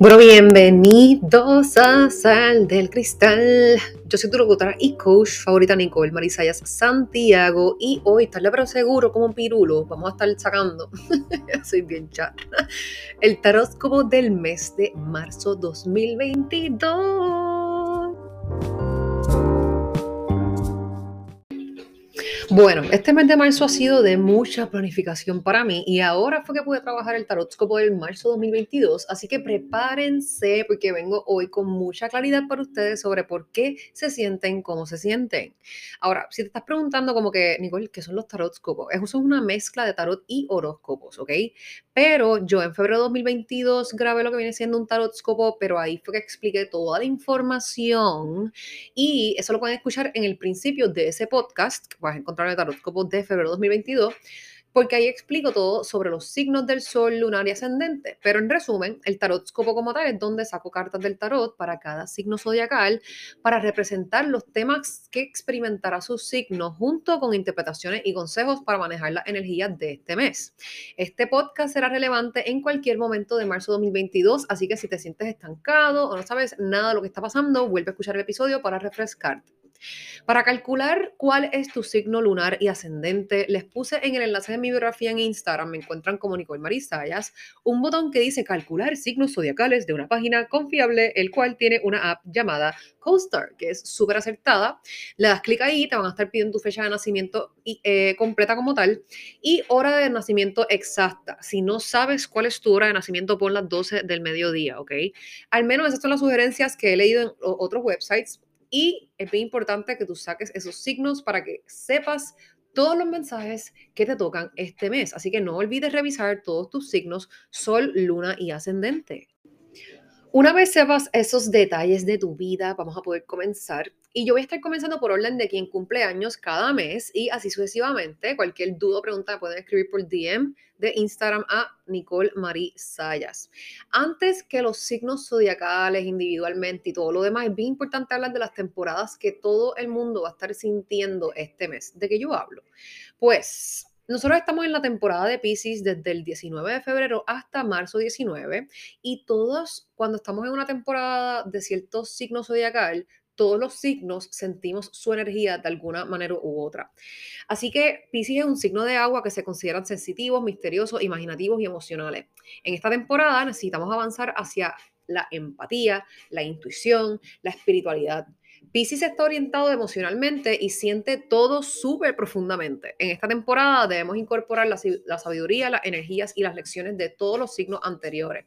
Bueno, bienvenidos a Sal del Cristal. Yo soy tu locutora y coach favorita Nicole Marisayas Santiago y hoy, estarle pero seguro como un pirulo, vamos a estar sacando, soy bien chat, el taróscopo del mes de marzo 2022. Bueno, este mes de marzo ha sido de mucha planificación para mí y ahora fue que pude trabajar el tarotscopo del marzo 2022, así que prepárense porque vengo hoy con mucha claridad para ustedes sobre por qué se sienten como se sienten. Ahora, si te estás preguntando como que, Nicole, ¿qué son los tarotscopos? Eso es una mezcla de tarot y horóscopos, ¿ok? Pero yo en febrero de 2022 grabé lo que viene siendo un tarotscopo, pero ahí fue que expliqué toda la información y eso lo pueden escuchar en el principio de ese podcast que vas encontrar el tarotscopo de febrero 2022 porque ahí explico todo sobre los signos del sol, lunar y ascendente. Pero en resumen, el tarotscopo como tal es donde saco cartas del tarot para cada signo zodiacal para representar los temas que experimentará su signo junto con interpretaciones y consejos para manejar las energías de este mes. Este podcast será relevante en cualquier momento de marzo 2022, así que si te sientes estancado o no sabes nada de lo que está pasando, vuelve a escuchar el episodio para refrescarte. Para calcular cuál es tu signo lunar y ascendente, les puse en el enlace de mi biografía en Instagram, me encuentran como Nicole Marisayas, un botón que dice calcular signos zodiacales de una página confiable, el cual tiene una app llamada CoStar, que es súper acertada. Le das clic ahí, te van a estar pidiendo tu fecha de nacimiento eh, completa como tal y hora de nacimiento exacta. Si no sabes cuál es tu hora de nacimiento, pon las 12 del mediodía, ¿ok? Al menos esas son las sugerencias que he leído en otros websites y es bien importante que tú saques esos signos para que sepas todos los mensajes que te tocan este mes. Así que no olvides revisar todos tus signos, sol, luna y ascendente. Una vez sepas esos detalles de tu vida, vamos a poder comenzar. Y yo voy a estar comenzando por orden de quien cumple años cada mes y así sucesivamente. Cualquier duda o pregunta pueden escribir por DM de Instagram a Nicole Marie Sayas. Antes que los signos zodiacales individualmente y todo lo demás, es bien importante hablar de las temporadas que todo el mundo va a estar sintiendo este mes. ¿De qué yo hablo? Pues nosotros estamos en la temporada de Pisces desde el 19 de febrero hasta marzo 19 y todos cuando estamos en una temporada de ciertos signos zodiacal, todos los signos sentimos su energía de alguna manera u otra. Así que Pisces es un signo de agua que se consideran sensitivos, misteriosos, imaginativos y emocionales. En esta temporada necesitamos avanzar hacia la empatía, la intuición, la espiritualidad. Pisces está orientado emocionalmente y siente todo súper profundamente. En esta temporada debemos incorporar la, sabiduría, las energías y las lecciones de todos los signos anteriores.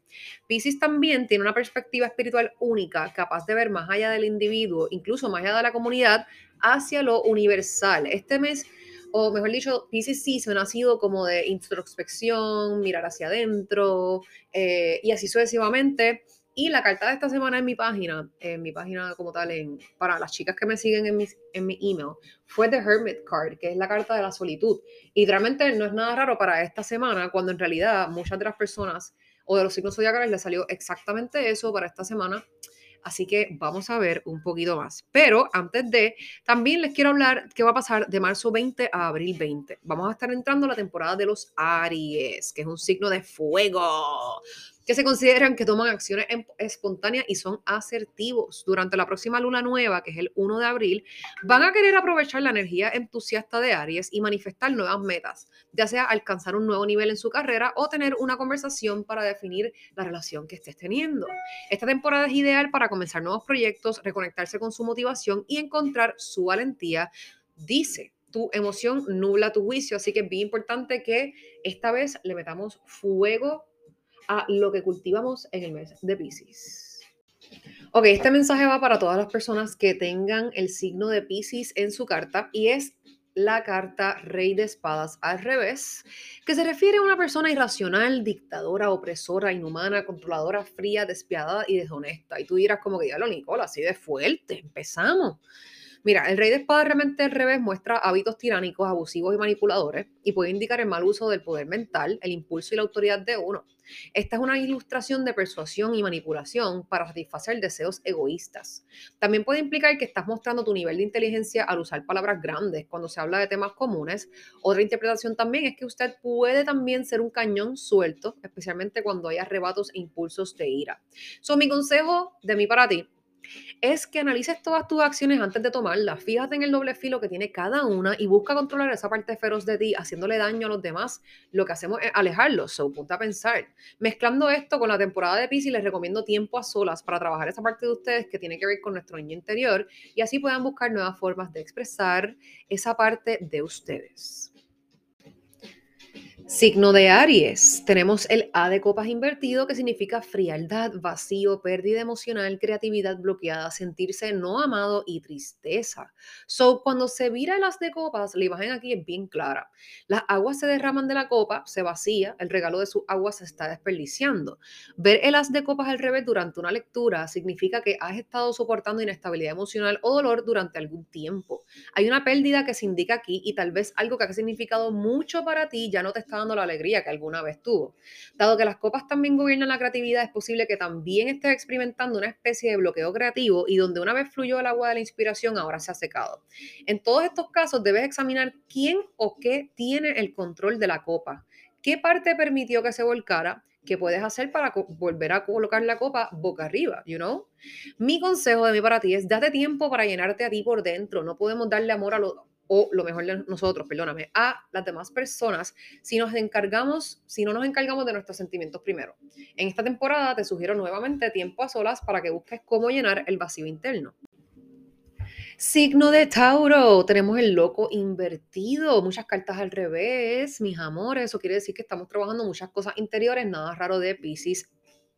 Pisces también tiene una perspectiva espiritual única, capaz de ver más allá del individuo, incluso más allá de la comunidad, hacia lo universal. Este mes o mejor dicho, Pisces sí se ha nacido como de introspección, mirar hacia adentro eh, y así sucesivamente. Y la carta de esta semana en mi página, en mi página como tal, en, para las chicas que me siguen en mi, en mi email, fue The Hermit Card, que es la carta de la solitud. Y realmente no es nada raro para esta semana, cuando en realidad muchas de las personas o de los signos zodiacales les salió exactamente eso para esta semana. Así que vamos a ver un poquito más. Pero antes de, también les quiero hablar qué va a pasar de marzo 20 a abril 20. Vamos a estar entrando a la temporada de los Aries, que es un signo de fuego que se consideran que toman acciones em, espontáneas y son asertivos. Durante la próxima luna nueva, que es el 1 de abril, van a querer aprovechar la energía entusiasta de Aries y manifestar nuevas metas, ya sea alcanzar un nuevo nivel en su carrera o tener una conversación para definir la relación que estés teniendo. Esta temporada es ideal para comenzar nuevos proyectos, reconectarse con su motivación y encontrar su valentía, dice tu emoción nubla tu juicio, así que es bien importante que esta vez le metamos fuego a lo que cultivamos en el mes de Pisces. Ok, este mensaje va para todas las personas que tengan el signo de Pisces en su carta y es la carta Rey de Espadas al revés, que se refiere a una persona irracional, dictadora, opresora, inhumana, controladora, fría, despiadada y deshonesta. Y tú dirás como que ya lo Nicola, así de fuerte, empezamos. Mira, el rey de espadas realmente al revés muestra hábitos tiránicos, abusivos y manipuladores y puede indicar el mal uso del poder mental, el impulso y la autoridad de uno. Esta es una ilustración de persuasión y manipulación para satisfacer deseos egoístas. También puede implicar que estás mostrando tu nivel de inteligencia al usar palabras grandes cuando se habla de temas comunes. Otra interpretación también es que usted puede también ser un cañón suelto, especialmente cuando hay arrebatos e impulsos de ira. So, mi consejo de mí para ti es que analices todas tus acciones antes de tomarlas. Fíjate en el doble filo que tiene cada una y busca controlar esa parte feroz de ti, haciéndole daño a los demás. Lo que hacemos es alejarlos. So, punta a pensar. Mezclando esto con la temporada de Pisces, les recomiendo tiempo a solas para trabajar esa parte de ustedes que tiene que ver con nuestro niño interior y así puedan buscar nuevas formas de expresar esa parte de ustedes. Signo de Aries. Tenemos el A de copas invertido que significa frialdad, vacío, pérdida emocional, creatividad bloqueada, sentirse no amado y tristeza. So, cuando se vira el as de copas, la imagen aquí es bien clara. Las aguas se derraman de la copa, se vacía, el regalo de sus aguas se está desperdiciando. Ver el as de copas al revés durante una lectura significa que has estado soportando inestabilidad emocional o dolor durante algún tiempo. Hay una pérdida que se indica aquí y tal vez algo que ha significado mucho para ti ya no te está la alegría que alguna vez tuvo. Dado que las copas también gobiernan la creatividad, es posible que también estés experimentando una especie de bloqueo creativo y donde una vez fluyó el agua de la inspiración, ahora se ha secado. En todos estos casos debes examinar quién o qué tiene el control de la copa. ¿Qué parte permitió que se volcara? ¿Qué puedes hacer para volver a colocar la copa boca arriba? You know? Mi consejo de mí para ti es date tiempo para llenarte a ti por dentro. No podemos darle amor a los o lo mejor de nosotros, perdóname, a las demás personas si nos encargamos, si no nos encargamos de nuestros sentimientos primero. En esta temporada te sugiero nuevamente tiempo a solas para que busques cómo llenar el vacío interno. Signo de Tauro, tenemos el loco invertido, muchas cartas al revés, mis amores, eso quiere decir que estamos trabajando muchas cosas interiores, nada raro de Pisces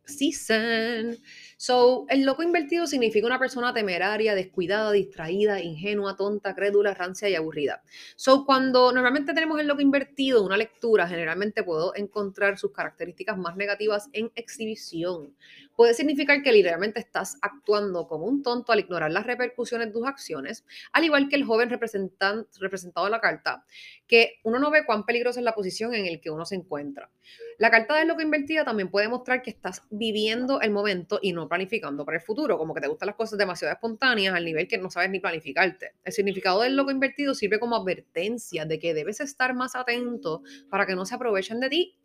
season. So, el loco invertido significa una persona temeraria, descuidada, distraída, ingenua, tonta, crédula, rancia y aburrida. So, cuando normalmente tenemos el loco invertido una lectura, generalmente puedo encontrar sus características más negativas en exhibición. Puede significar que literalmente estás actuando como un tonto al ignorar las repercusiones de tus acciones, al igual que el joven representado en la carta, que uno no ve cuán peligrosa es la posición en la que uno se encuentra. La carta del loco invertida también puede mostrar que estás viviendo el momento y no planificando para el futuro, como que te gustan las cosas demasiado espontáneas al nivel que no sabes ni planificarte. El significado del loco invertido sirve como advertencia de que debes estar más atento para que no se aprovechen de ti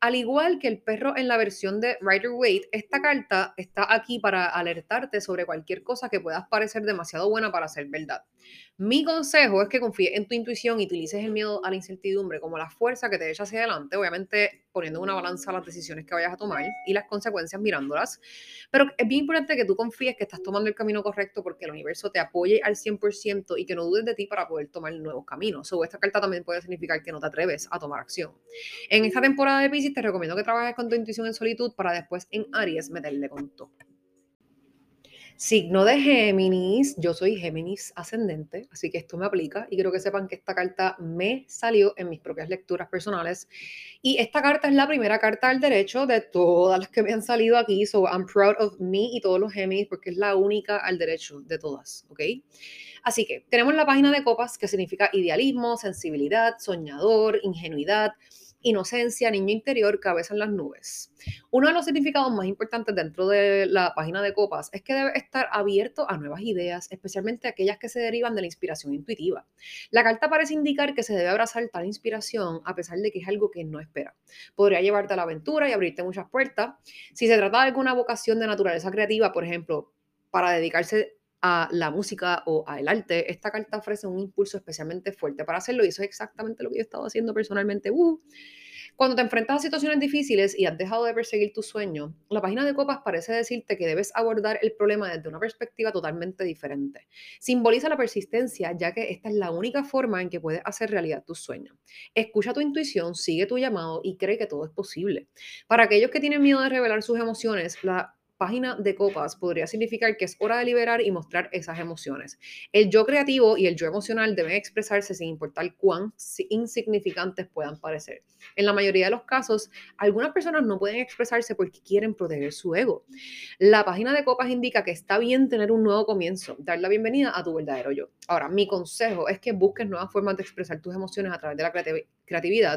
al igual que el perro en la versión de Rider Waite, esta carta está aquí para alertarte sobre cualquier cosa que puedas parecer demasiado buena para ser verdad. Mi consejo es que confíes en tu intuición y utilices el miedo a la incertidumbre como la fuerza que te echa hacia adelante, obviamente poniendo una balanza las decisiones que vayas a tomar y las consecuencias mirándolas. Pero es bien importante que tú confíes que estás tomando el camino correcto porque el universo te apoye al 100% y que no dudes de ti para poder tomar nuevos caminos. O esta carta también puede significar que no te atreves a tomar acción. En esta temporada de Pisces te recomiendo que trabajes con tu intuición en solitud para después en Aries meterle con todo. Signo de Géminis, yo soy Géminis ascendente, así que esto me aplica y quiero que sepan que esta carta me salió en mis propias lecturas personales y esta carta es la primera carta del derecho de todas las que me han salido aquí, so I'm proud of me y todos los Géminis porque es la única al derecho de todas, ¿ok? Así que tenemos la página de copas que significa idealismo, sensibilidad, soñador, ingenuidad, inocencia, niño interior, cabeza en las nubes. Uno de los significados más importantes dentro de la página de copas es que debe estar abierto a nuevas ideas, especialmente aquellas que se derivan de la inspiración intuitiva. La carta parece indicar que se debe abrazar tal inspiración a pesar de que es algo que no espera. Podría llevarte a la aventura y abrirte muchas puertas. Si se trata de alguna vocación de naturaleza creativa, por ejemplo, para dedicarse a la música o al arte, esta carta ofrece un impulso especialmente fuerte para hacerlo y eso es exactamente lo que yo he estado haciendo personalmente. Uh. Cuando te enfrentas a situaciones difíciles y has dejado de perseguir tu sueño, la página de copas parece decirte que debes abordar el problema desde una perspectiva totalmente diferente. Simboliza la persistencia, ya que esta es la única forma en que puedes hacer realidad tus sueños. Escucha tu intuición, sigue tu llamado y cree que todo es posible. Para aquellos que tienen miedo de revelar sus emociones, la página de copas podría significar que es hora de liberar y mostrar esas emociones. El yo creativo y el yo emocional deben expresarse sin importar cuán insignificantes puedan parecer. En la mayoría de los casos, algunas personas no pueden expresarse porque quieren proteger su ego. La página de copas indica que está bien tener un nuevo comienzo, dar la bienvenida a tu verdadero yo. Ahora, mi consejo es que busques nuevas formas de expresar tus emociones a través de la creatividad.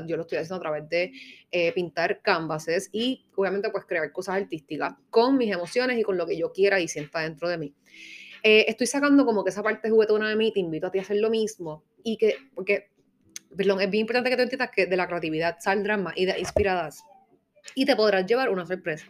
Yo lo estoy haciendo a través de eh, pintar canvases y obviamente pues crear cosas artísticas con mis emociones y con lo que yo quiera y sienta dentro de mí. Eh, estoy sacando como que esa parte juguetona de mí, te invito a ti a hacer lo mismo y que, porque, perdón, es bien importante que te entiendas que de la creatividad saldrán más ideas inspiradas y te podrás llevar una sorpresa.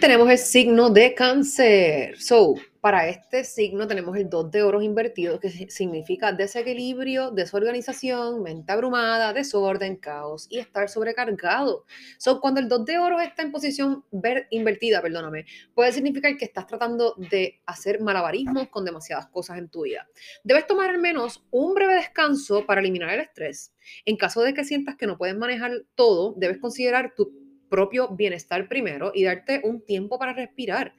Tenemos el signo de cáncer. So, para este signo tenemos el 2 de oros invertido, que significa desequilibrio, desorganización, mente abrumada, desorden, caos y estar sobrecargado. So, cuando el 2 de oros está en posición ver, invertida, perdóname, puede significar que estás tratando de hacer malabarismos con demasiadas cosas en tu vida. Debes tomar al menos un breve descanso para eliminar el estrés. En caso de que sientas que no puedes manejar todo, debes considerar tu propio bienestar primero y darte un tiempo para respirar.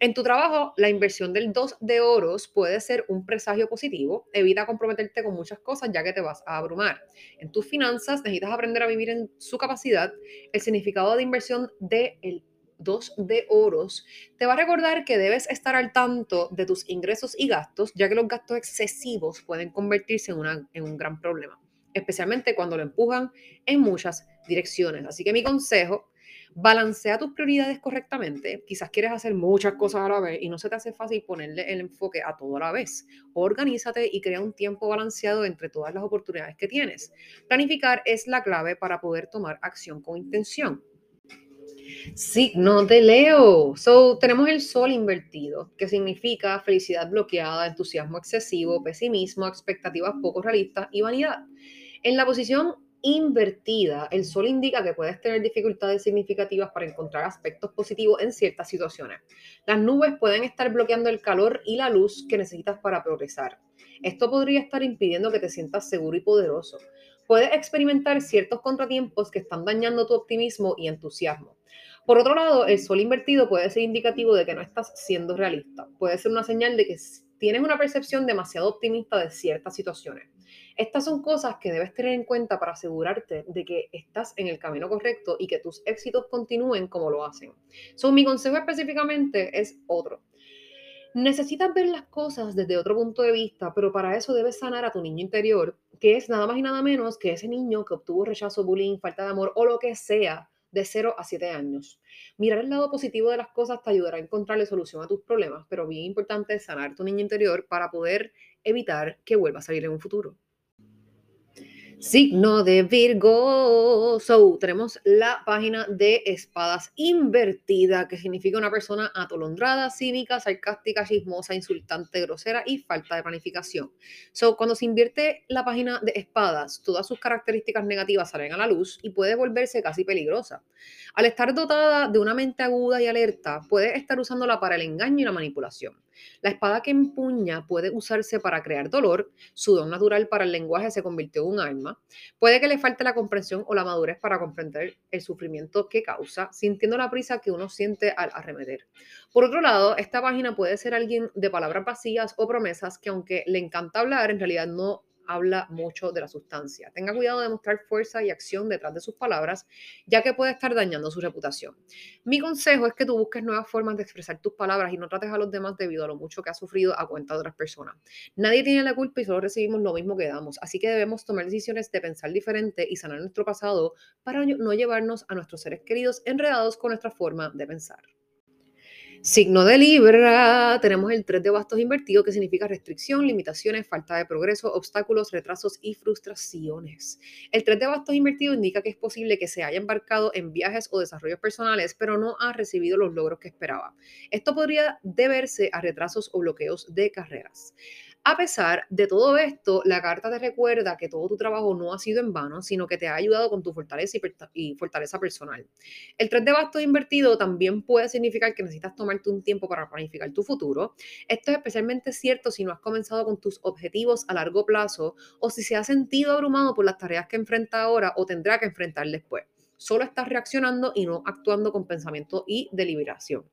En tu trabajo, la inversión del 2 de oros puede ser un presagio positivo. Evita comprometerte con muchas cosas ya que te vas a abrumar. En tus finanzas, necesitas aprender a vivir en su capacidad. El significado de inversión del el 2 de oros te va a recordar que debes estar al tanto de tus ingresos y gastos, ya que los gastos excesivos pueden convertirse en un gran problema especialmente cuando lo empujan en muchas direcciones. Así que mi consejo, balancea tus prioridades correctamente. Quizás quieres hacer muchas cosas a la vez y no se te hace fácil ponerle el enfoque a todo a la vez. Organízate y crea un tiempo balanceado entre todas las oportunidades que tienes. Planificar es la clave para poder tomar acción con intención. Signo de Leo. So, tenemos el sol invertido, que significa felicidad bloqueada, entusiasmo excesivo, pesimismo, expectativas poco realistas y vanidad. En la posición invertida, el sol indica que puedes tener dificultades significativas para encontrar aspectos positivos en ciertas situaciones. Las nubes pueden estar bloqueando el calor y la luz que necesitas para progresar. Esto podría estar impidiendo que te sientas seguro y poderoso. Puedes experimentar ciertos contratiempos que están dañando tu optimismo y entusiasmo. Por otro lado, el sol invertido puede ser indicativo de que no estás siendo realista. Puede ser una señal de que tienes una percepción demasiado optimista de ciertas situaciones. Estas son cosas que debes tener en cuenta para asegurarte de que estás en el camino correcto y que tus éxitos continúen como lo hacen. So, mi consejo específicamente es otro. Necesitas ver las cosas desde otro punto de vista, pero para eso debes sanar a tu niño interior, que es nada más y nada menos que ese niño que obtuvo rechazo, bullying, falta de amor o lo que sea de 0 a 7 años. Mirar el lado positivo de las cosas te ayudará a encontrarle solución a tus problemas, pero bien importante es sanar tu niño interior para poder evitar que vuelva a salir en un futuro. Signo de Virgo. So, tenemos la página de espadas invertida, que significa una persona atolondrada, cínica, sarcástica, chismosa, insultante, grosera y falta de planificación. So, cuando se invierte la página de espadas, todas sus características negativas salen a la luz y puede volverse casi peligrosa. Al estar dotada de una mente aguda y alerta, puede estar usándola para el engaño y la manipulación. La espada que empuña puede usarse para crear dolor, su don natural para el lenguaje se convirtió en un arma. Puede que le falte la comprensión o la madurez para comprender el sufrimiento que causa, sintiendo la prisa que uno siente al arremeter. Por otro lado, esta página puede ser alguien de palabras vacías o promesas que aunque le encanta hablar, en realidad no habla mucho de la sustancia. Tenga cuidado de mostrar fuerza y acción detrás de sus palabras, ya que puede estar dañando su reputación. Mi consejo es que tú busques nuevas formas de expresar tus palabras y no trates a los demás debido a lo mucho que has sufrido a cuenta de otras personas. Nadie tiene la culpa y solo recibimos lo mismo que damos, así que debemos tomar decisiones de pensar diferente y sanar nuestro pasado para no llevarnos a nuestros seres queridos enredados con nuestra forma de pensar. Signo de Libra, tenemos el 3 de bastos invertido que significa restricción, limitaciones, falta de progreso, obstáculos, retrasos y frustraciones. El 3 de bastos invertido indica que es posible que se haya embarcado en viajes o desarrollos personales, pero no ha recibido los logros que esperaba. Esto podría deberse a retrasos o bloqueos de carreras. A pesar de todo esto, la carta te recuerda que todo tu trabajo no ha sido en vano, sino que te ha ayudado con tu fortaleza y, fortaleza personal. El 3 de bastos invertido también puede significar que necesitas tomarte un tiempo para planificar tu futuro. Esto es especialmente cierto si no has comenzado con tus objetivos a largo plazo o si se ha sentido abrumado por las tareas que enfrenta ahora o tendrá que enfrentar después. Solo estás reaccionando y no actuando con pensamiento y deliberación.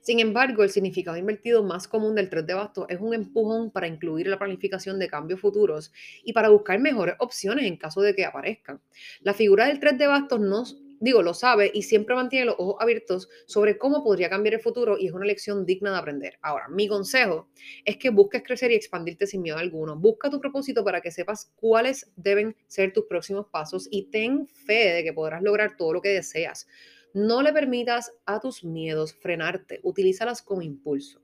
Sin embargo, el significado invertido más común del 3 de bastos es un empujón para incluir la planificación de cambios futuros y para buscar mejores opciones en caso de que aparezcan. La figura del 3 de bastos nos digo, lo sabe y siempre mantiene los ojos abiertos sobre cómo podría cambiar el futuro y es una lección digna de aprender. Ahora, mi consejo es que busques crecer y expandirte sin miedo alguno. Busca tu propósito para que sepas cuáles deben ser tus próximos pasos y ten fe de que podrás lograr todo lo que deseas. No le permitas a tus miedos frenarte, utilízalas como impulso.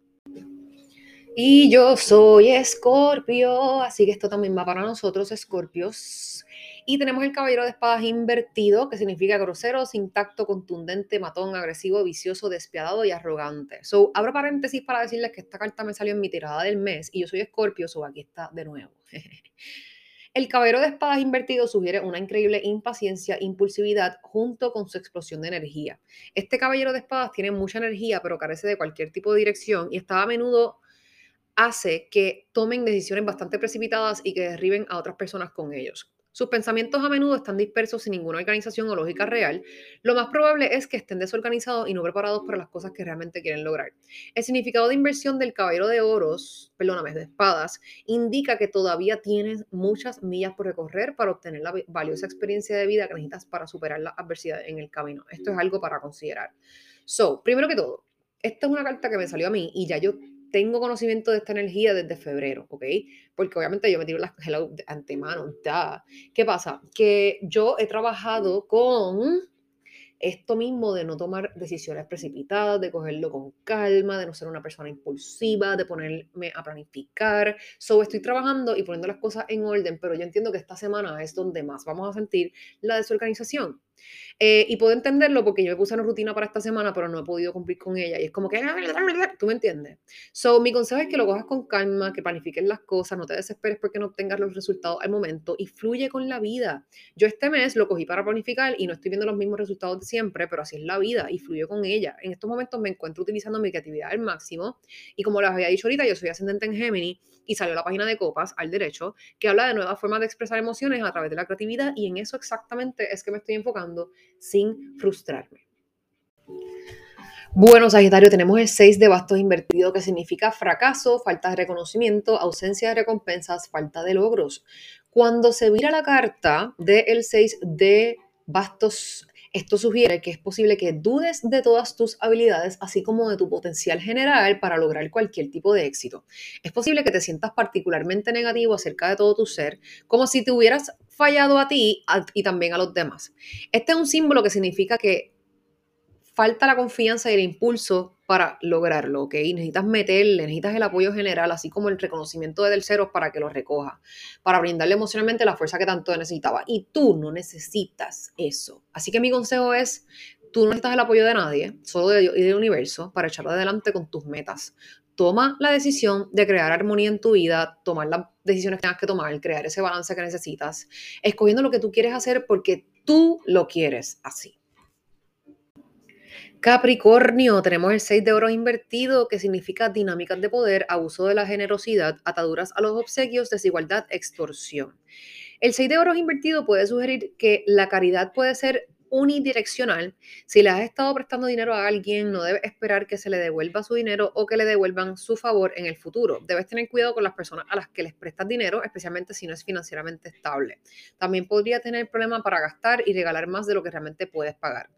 Y yo soy Escorpio, así que esto también va para nosotros, Escorpios. Y tenemos el caballero de espadas invertido, que significa grosero, sin tacto, contundente, matón, agresivo, vicioso, despiadado y arrogante. So, abro paréntesis para decirles que esta carta me salió en mi tirada del mes y yo soy Escorpio, so aquí está de nuevo. El caballero de espadas invertido sugiere una increíble impaciencia, impulsividad junto con su explosión de energía. Este caballero de espadas tiene mucha energía, pero carece de cualquier tipo de dirección y está a menudo hace que tomen decisiones bastante precipitadas y que derriben a otras personas con ellos. Sus pensamientos a menudo están dispersos sin ninguna organización o lógica real. Lo más probable es que estén desorganizados y no preparados para las cosas que realmente quieren lograr. El significado de inversión del caballero de oros, perdóname, de espadas, indica que todavía tienes muchas millas por recorrer para obtener la valiosa experiencia de vida que necesitas para superar la adversidad en el camino. Esto es algo para considerar. So, primero que todo, esta es una carta que me salió a mí y ya yo tengo conocimiento de esta energía desde febrero, ¿ok? Porque obviamente yo me tiro las hello de antemano, da. ¿Qué pasa? Que yo he trabajado con esto mismo de no tomar decisiones precipitadas, de cogerlo con calma, de no ser una persona impulsiva, de ponerme a planificar. So, estoy trabajando y poniendo las cosas en orden, pero yo entiendo que esta semana es donde más vamos a sentir la desorganización. Eh, y puedo entenderlo porque yo me puse una rutina para esta semana, pero no he podido cumplir con ella. Y es como que, tú me entiendes. So, mi consejo es que lo cojas con calma, que planifiques las cosas, no te desesperes porque no obtengas los resultados al momento y fluye con la vida. Yo este mes lo cogí para planificar y no estoy viendo los mismos resultados de siempre, pero así es la vida y fluye con ella. En estos momentos me encuentro utilizando mi creatividad al máximo y como les había dicho ahorita, yo soy ascendente en Gemini y salió la página de copas al derecho que habla de nuevas formas de expresar emociones a través de la creatividad y en eso exactamente es que me estoy enfocando sin frustrarme. Bueno, Sagitario, tenemos el 6 de bastos invertido que significa fracaso, falta de reconocimiento, ausencia de recompensas, falta de logros. Cuando se vira la carta del 6 de bastos esto sugiere que es posible que dudes de todas tus habilidades, así como de tu potencial general para lograr cualquier tipo de éxito. Es posible que te sientas particularmente negativo acerca de todo tu ser, como si te hubieras fallado a ti y también a los demás. Este es un símbolo que significa que falta la confianza y el impulso para lograrlo, ¿ok? Necesitas meterle, necesitas el apoyo general, así como el reconocimiento de terceros para que lo recoja, para brindarle emocionalmente la fuerza que tanto necesitaba. Y tú no necesitas eso. Así que mi consejo es, tú no necesitas el apoyo de nadie, solo de Dios y del universo, para echarlo adelante con tus metas. Toma la decisión de crear armonía en tu vida, tomar las decisiones que tengas que tomar, crear ese balance que necesitas, escogiendo lo que tú quieres hacer porque tú lo quieres así. Capricornio, tenemos el 6 de oro invertido, que significa dinámicas de poder, abuso de la generosidad, ataduras a los obsequios, desigualdad, extorsión. El 6 de oro invertido puede sugerir que la caridad puede ser unidireccional. Si le has estado prestando dinero a alguien, no debes esperar que se le devuelva su dinero o que le devuelvan su favor en el futuro. Debes tener cuidado con las personas a las que les prestas dinero, especialmente si no es financieramente estable. También podría tener problema para gastar y regalar más de lo que realmente puedes pagar.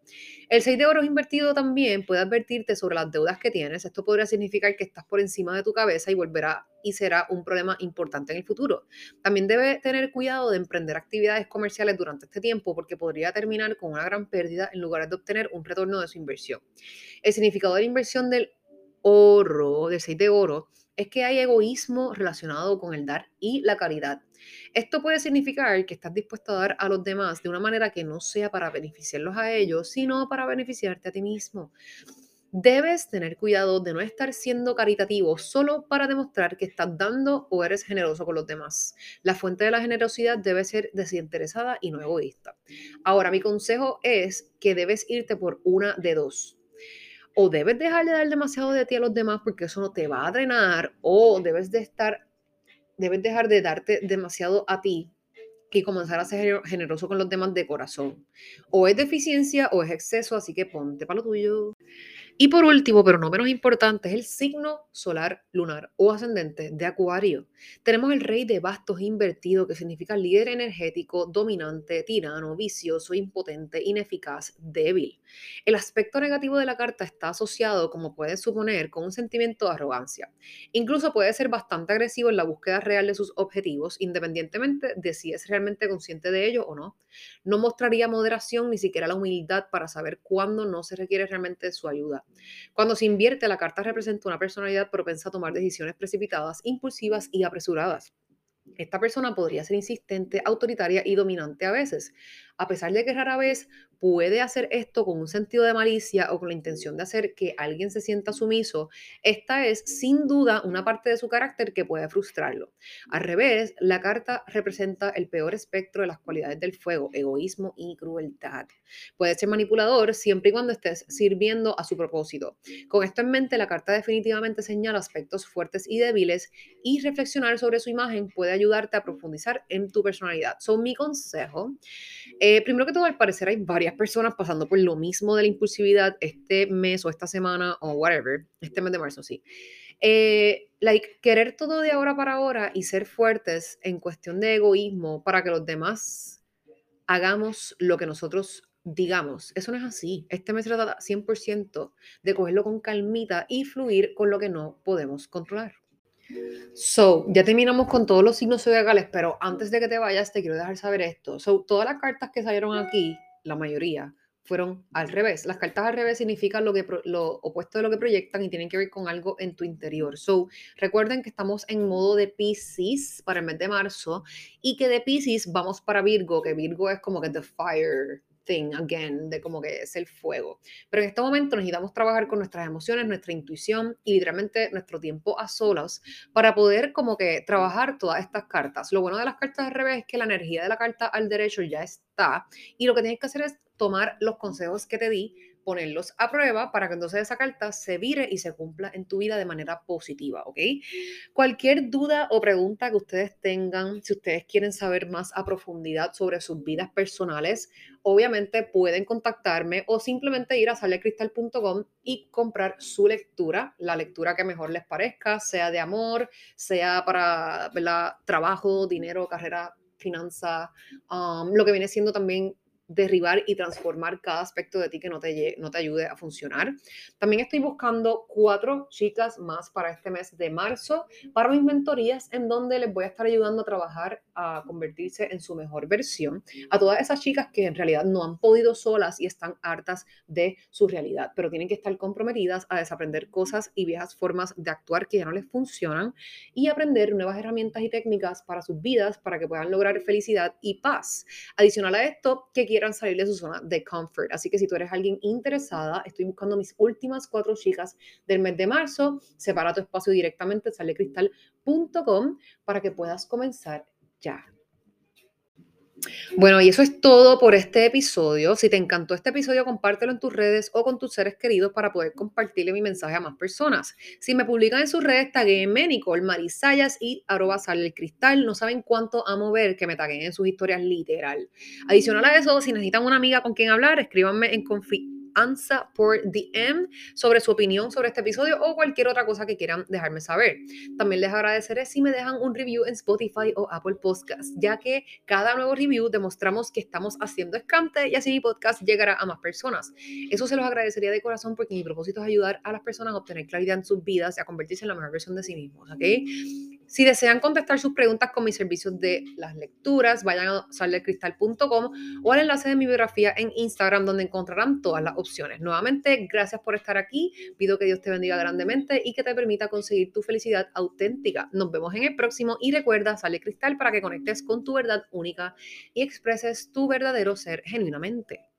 El 6 de oro invertido también puede advertirte sobre las deudas que tienes. Esto podría significar que estás por encima de tu cabeza y volverá y será un problema importante en el futuro. También debe tener cuidado de emprender actividades comerciales durante este tiempo porque podría terminar con una gran pérdida en lugar de obtener un retorno de su inversión. El significado de la inversión del oro, del 6 de oro, es que hay egoísmo relacionado con el dar y la caridad. Esto puede significar que estás dispuesto a dar a los demás de una manera que no sea para beneficiarlos a ellos, sino para beneficiarte a ti mismo. Debes tener cuidado de no estar siendo caritativo solo para demostrar que estás dando o eres generoso con los demás. La fuente de la generosidad debe ser desinteresada y no egoísta. Ahora, mi consejo es que debes irte por una de dos. O debes dejar de dar demasiado de ti a los demás porque eso no te va a drenar, o debes de estar, debes dejar de darte demasiado a ti y comenzar a ser generoso con los demás de corazón. O es deficiencia o es exceso, así que ponte para lo tuyo. Y por último, pero no menos importante, es el signo solar lunar o ascendente de Acuario. Tenemos el rey de bastos invertido, que significa líder energético, dominante, tirano, vicioso, impotente, ineficaz, débil. El aspecto negativo de la carta está asociado, como puedes suponer, con un sentimiento de arrogancia. Incluso puede ser bastante agresivo en la búsqueda real de sus objetivos, independientemente de si es realmente consciente de ello o no. No mostraría moderación ni siquiera la humildad para saber cuándo no se requiere realmente su ayuda. Cuando se invierte, la carta representa una personalidad propensa a tomar decisiones precipitadas, impulsivas y apresuradas. Esta persona podría ser insistente, autoritaria y dominante a veces, a pesar de que rara vez puede hacer esto con un sentido de malicia o con la intención de hacer que alguien se sienta sumiso, esta es sin duda una parte de su carácter que puede frustrarlo. Al revés, la carta representa el peor espectro de las cualidades del fuego, egoísmo y crueldad. Puede ser manipulador siempre y cuando estés sirviendo a su propósito. Con esto en mente, la carta definitivamente señala aspectos fuertes y débiles y reflexionar sobre su imagen puede ayudarte a profundizar en tu personalidad. Son mi consejo. Eh, primero que todo, al parecer hay varias personas pasando por lo mismo de la impulsividad este mes o esta semana o whatever, este mes de marzo, sí. Eh, like, querer todo de ahora para ahora y ser fuertes en cuestión de egoísmo para que los demás hagamos lo que nosotros digamos. Eso no es así. Este mes se trata 100% de cogerlo con calmita y fluir con lo que no podemos controlar. So, ya terminamos con todos los signos zodiacales, pero antes de que te vayas, te quiero dejar saber esto. So, todas las cartas que salieron aquí, la mayoría, fueron al revés. Las cartas al revés significan lo, que, lo opuesto de lo que proyectan y tienen que ver con algo en tu interior. So, recuerden que estamos en modo de Pisces para el mes de marzo y que de Pisces vamos para Virgo, que Virgo es como que the fire thing again, de como que es el fuego. Pero en este momento necesitamos trabajar con nuestras emociones, nuestra intuición y literalmente nuestro tiempo a solas para poder como que trabajar todas estas cartas. Lo bueno de las cartas al revés es que la energía de la carta al derecho ya está y lo que tienes que hacer es tomar los consejos que te di ponerlos a prueba para que entonces esa carta se vire y se cumpla en tu vida de manera positiva, ¿ok? Cualquier duda o pregunta que ustedes tengan, si ustedes quieren saber más a profundidad sobre sus vidas personales, obviamente pueden contactarme o simplemente ir a salecristal.com y comprar su lectura, la lectura que mejor les parezca, sea de amor, sea para trabajo, dinero, carrera, finanza, um, lo que viene siendo también derribar y transformar cada aspecto de ti que no te, no te ayude a funcionar. También estoy buscando cuatro chicas más para este mes de marzo para mis mentorías en donde les voy a estar ayudando a trabajar a convertirse en su mejor versión. A todas esas chicas que en realidad no han podido solas y están hartas de su realidad, pero tienen que estar comprometidas a desaprender cosas y viejas formas de actuar que ya no les funcionan y aprender nuevas herramientas y técnicas para sus vidas para que puedan lograr felicidad y paz. Adicional a esto, que quiero salir de su zona de comfort. Así que si tú eres alguien interesada, estoy buscando mis últimas cuatro chicas del mes de marzo. Separa tu espacio directamente en salecristal.com para que puedas comenzar ya. Bueno, y eso es todo por este episodio. Si te encantó este episodio, compártelo en tus redes o con tus seres queridos para poder compartirle mi mensaje a más personas. Si me publican en sus redes, taguenme Nicole Marisayas y arroba sale el cristal. No saben cuánto amo ver que me taguen en sus historias literal. Adicional a eso, si necesitan una amiga con quien hablar, escríbanme en confi ANSA por DM sobre su opinión sobre este episodio o cualquier otra cosa que quieran dejarme saber. También les agradeceré si me dejan un review en Spotify o Apple Podcast, ya que cada nuevo review demostramos que estamos haciendo escante y así mi podcast llegará a más personas. Eso se los agradecería de corazón porque mi propósito es ayudar a las personas a obtener claridad en sus vidas y a convertirse en la mejor versión de sí mismos, ¿ok? Si desean contestar sus preguntas con mis servicios de las lecturas, vayan a saldecristal.com o al enlace de mi biografía en Instagram donde encontrarán todas las opciones. Nuevamente, gracias por estar aquí. Pido que Dios te bendiga grandemente y que te permita conseguir tu felicidad auténtica. Nos vemos en el próximo y recuerda, sale cristal para que conectes con tu verdad única y expreses tu verdadero ser genuinamente.